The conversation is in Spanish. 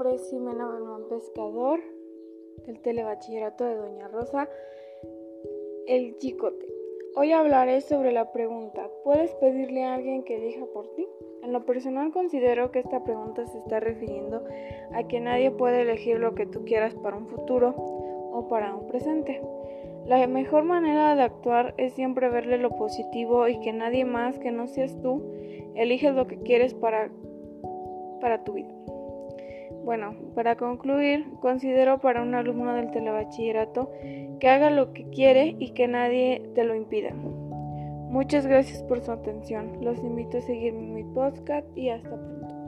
Ximena Belmont Pescador, del Telebachillerato de Doña Rosa, El Chicote. Hoy hablaré sobre la pregunta, ¿puedes pedirle a alguien que elija por ti? En lo personal considero que esta pregunta se está refiriendo a que nadie puede elegir lo que tú quieras para un futuro o para un presente. La mejor manera de actuar es siempre verle lo positivo y que nadie más que no seas tú elige lo que quieres para, para tu vida. Bueno, para concluir, considero para un alumno del telebachillerato que haga lo que quiere y que nadie te lo impida. Muchas gracias por su atención. Los invito a seguir mi podcast y hasta pronto.